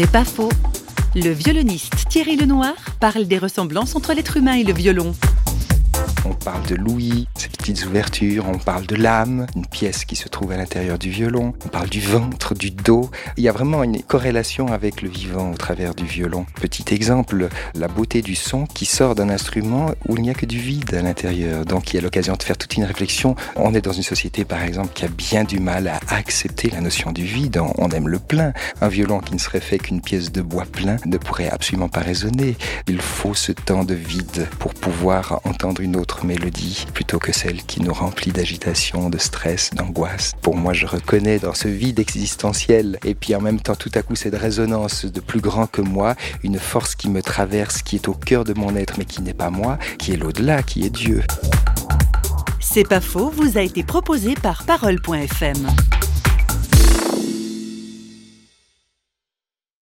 C'est pas faux. Le violoniste Thierry Lenoir parle des ressemblances entre l'être humain et le violon. On parle de l'ouïe, ses petites ouvertures, on parle de l'âme, une pièce qui se trouve à l'intérieur du violon, on parle du ventre, du dos. Il y a vraiment une corrélation avec le vivant au travers du violon. Petit exemple, la beauté du son qui sort d'un instrument où il n'y a que du vide à l'intérieur. Donc il y a l'occasion de faire toute une réflexion. On est dans une société par exemple qui a bien du mal à accepter la notion du vide. On aime le plein. Un violon qui ne serait fait qu'une pièce de bois plein ne pourrait absolument pas résonner. Il faut ce temps de vide pour pouvoir entendre une autre mélodie plutôt que celle qui nous remplit d'agitation, de stress, d'angoisse. Pour moi, je reconnais dans ce vide existentiel et puis en même temps tout à coup cette résonance de plus grand que moi, une force qui me traverse, qui est au cœur de mon être mais qui n'est pas moi, qui est l'au-delà, qui est Dieu. C'est pas faux, vous a été proposé par parole.fm.